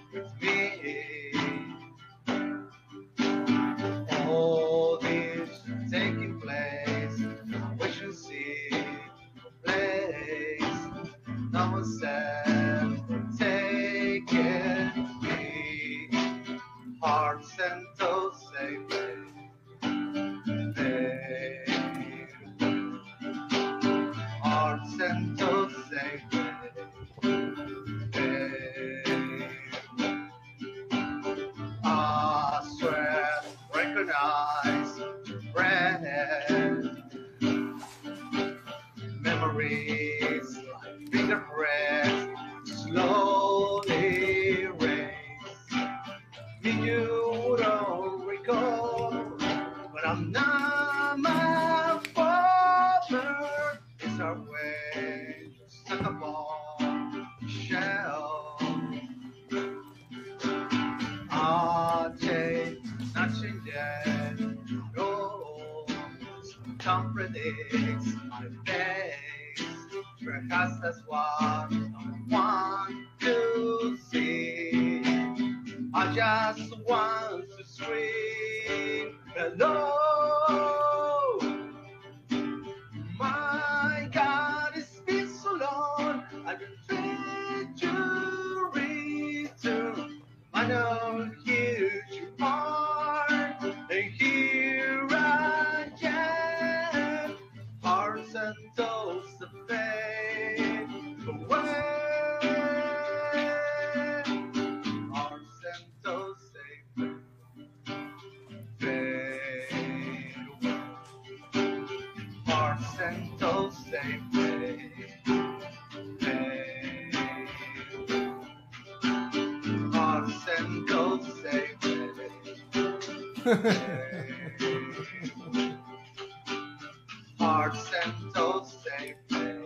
Hearts and souls say fade.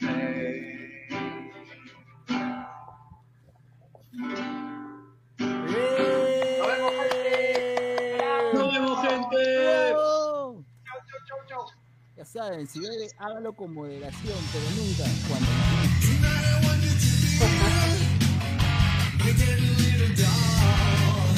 Fade. Nos vemos, gente. ¡Bravo! Chau, chau, chau, chau. Ya saben, si bebe, hágalo con moderación, pero nunca cuando Tonight I to be a.